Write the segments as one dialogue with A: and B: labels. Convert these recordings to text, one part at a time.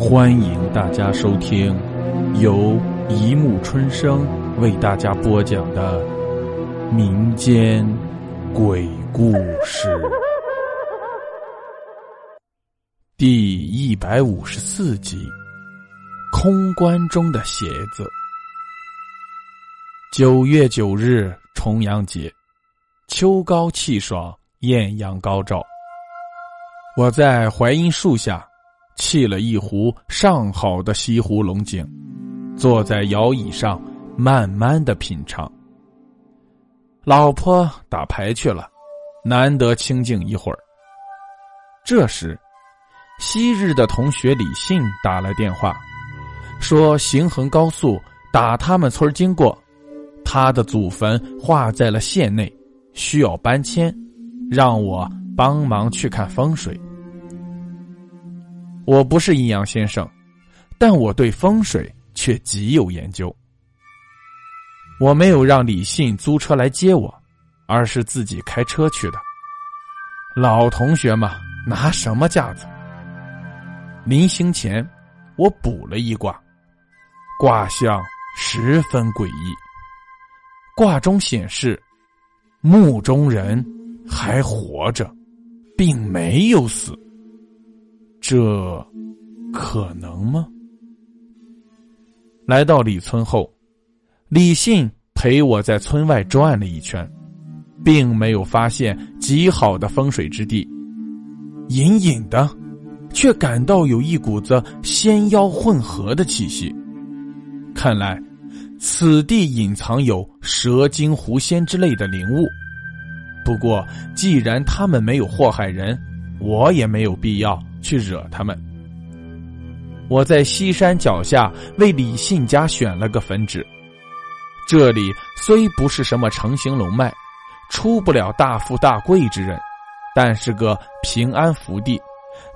A: 欢迎大家收听由一木春生为大家播讲的民间鬼故事第一百五十四集《空关中的鞋子》。九月九日，重阳节，秋高气爽，艳阳高照。我在槐荫树下。沏了一壶上好的西湖龙井，坐在摇椅上慢慢的品尝。老婆打牌去了，难得清静一会儿。这时，昔日的同学李信打来电话，说行衡高速打他们村经过，他的祖坟划在了县内，需要搬迁，让我帮忙去看风水。我不是阴阳先生，但我对风水却极有研究。我没有让李信租车来接我，而是自己开车去的。老同学嘛，拿什么架子？临行前，我卜了一卦，卦象十分诡异。卦中显示，墓中人还活着，并没有死。这可能吗？来到李村后，李信陪我在村外转了一圈，并没有发现极好的风水之地。隐隐的，却感到有一股子仙妖混合的气息。看来，此地隐藏有蛇精、狐仙之类的灵物。不过，既然他们没有祸害人，我也没有必要。去惹他们。我在西山脚下为李信家选了个坟址。这里虽不是什么成型龙脉，出不了大富大贵之人，但是个平安福地，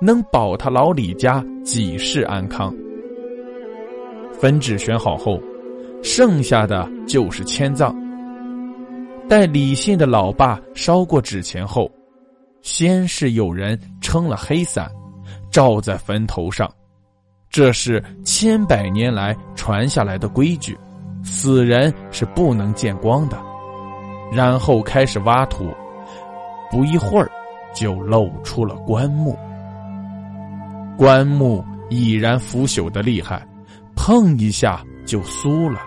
A: 能保他老李家几世安康。坟址选好后，剩下的就是迁葬。待李信的老爸烧过纸钱后，先是有人撑了黑伞。照在坟头上，这是千百年来传下来的规矩，死人是不能见光的。然后开始挖土，不一会儿就露出了棺木。棺木已然腐朽的厉害，碰一下就酥了。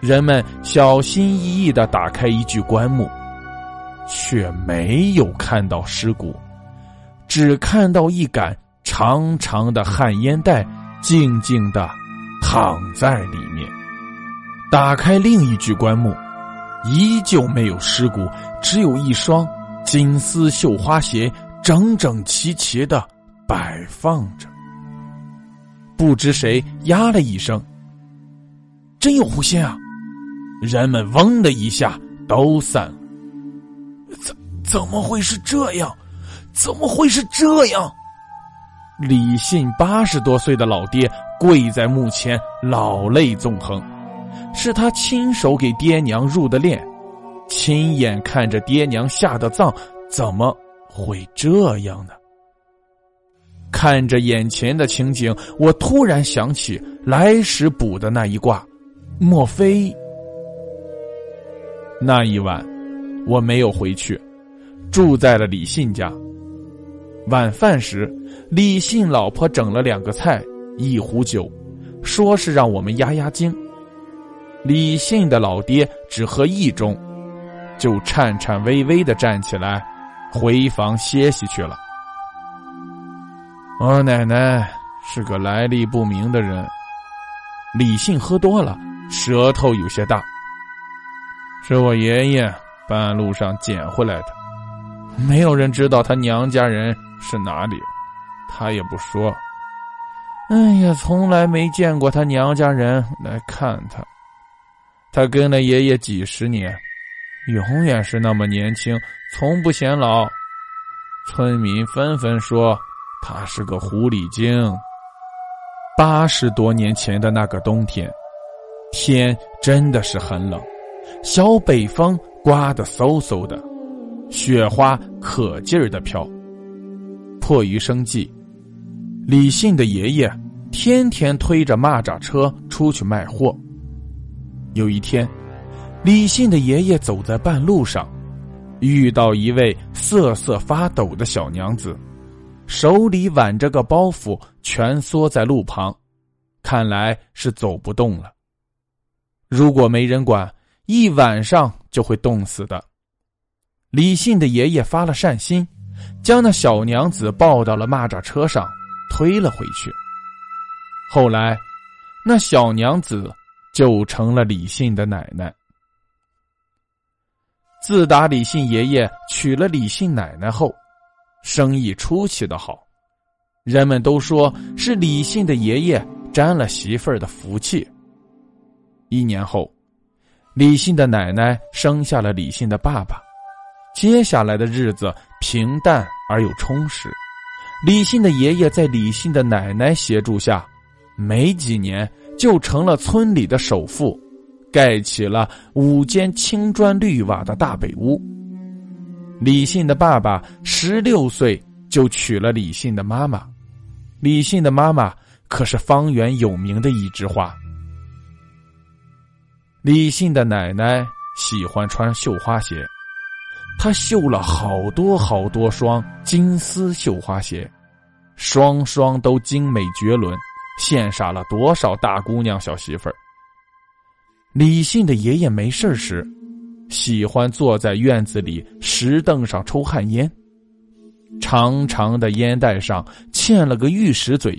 A: 人们小心翼翼的打开一具棺木，却没有看到尸骨。只看到一杆长长的旱烟袋，静静的躺在里面。打开另一具棺木，依旧没有尸骨，只有一双金丝绣花鞋，整整齐齐的摆放着。不知谁呀了一声：“真有狐仙啊！”人们嗡的一下都散了。怎怎么会是这样？怎么会是这样？李信八十多岁的老爹跪在墓前，老泪纵横。是他亲手给爹娘入的殓，亲眼看着爹娘下的葬，怎么会这样呢？看着眼前的情景，我突然想起来时卜的那一卦，莫非那一晚我没有回去，住在了李信家。晚饭时，李信老婆整了两个菜，一壶酒，说是让我们压压惊。李信的老爹只喝一盅，就颤颤巍巍的站起来，回房歇息去了。我奶奶是个来历不明的人，李信喝多了，舌头有些大。是我爷爷半路上捡回来的，没有人知道他娘家人。是哪里？他也不说。哎呀，从来没见过他娘家人来看他。他跟了爷爷几十年，永远是那么年轻，从不显老。村民纷纷说他是个狐狸精。八十多年前的那个冬天，天真的是很冷，小北风刮得嗖嗖的，雪花可劲儿的飘。迫于生计，李信的爷爷天天推着蚂蚱车出去卖货。有一天，李信的爷爷走在半路上，遇到一位瑟瑟发抖的小娘子，手里挽着个包袱，蜷缩在路旁，看来是走不动了。如果没人管，一晚上就会冻死的。李信的爷爷发了善心，将那小娘子抱到了蚂蚱车上，推了回去。后来，那小娘子就成了李信的奶奶。自打李信爷爷娶了李信奶奶后，生意出奇的好，人们都说是李信的爷爷沾了媳妇儿的福气。一年后，李信的奶奶生下了李信的爸爸。接下来的日子平淡而又充实。李信的爷爷在李信的奶奶协助下，没几年就成了村里的首富，盖起了五间青砖绿瓦的大北屋。李信的爸爸十六岁就娶了李信的妈妈，李信的妈妈可是方圆有名的一枝花。李信的奶奶喜欢穿绣花鞋，他绣了好多好多双金丝绣花鞋，双双都精美绝伦，羡煞了多少大姑娘小媳妇儿。李信的爷爷没事时，喜欢坐在院子里石凳上抽旱烟，长长的烟袋上嵌了个玉石嘴，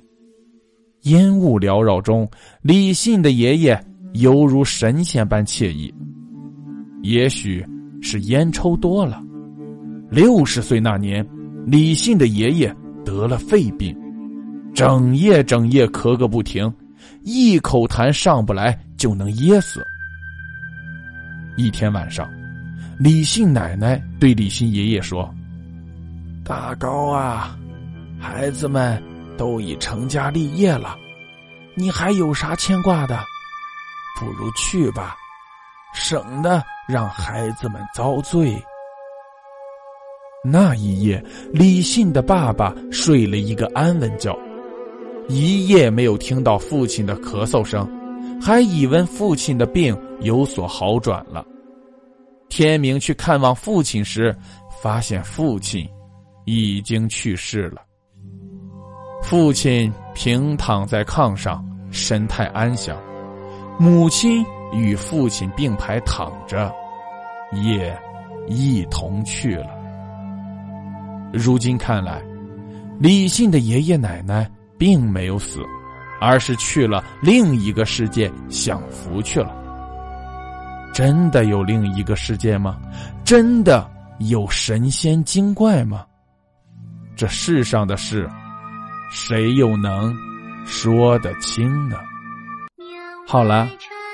A: 烟雾缭绕中，李信的爷爷。犹如神仙般惬意，也许是烟抽多了。六十岁那年，李信的爷爷得了肺病，整夜整夜咳个不停，一口痰上不来就能噎死。一天晚上，李信奶奶对李信爷爷说：“大高啊，孩子们都已成家立业了，你还有啥牵挂的？”不如去吧，省得让孩子们遭罪。那一夜，李信的爸爸睡了一个安稳觉，一夜没有听到父亲的咳嗽声，还以为父亲的病有所好转了。天明去看望父亲时，发现父亲已经去世了。父亲平躺在炕上，神态安详。母亲与父亲并排躺着，也一同去了。如今看来，李信的爷爷奶奶并没有死，而是去了另一个世界享福去了。真的有另一个世界吗？真的有神仙精怪吗？这世上的事，谁又能说得清呢？好了，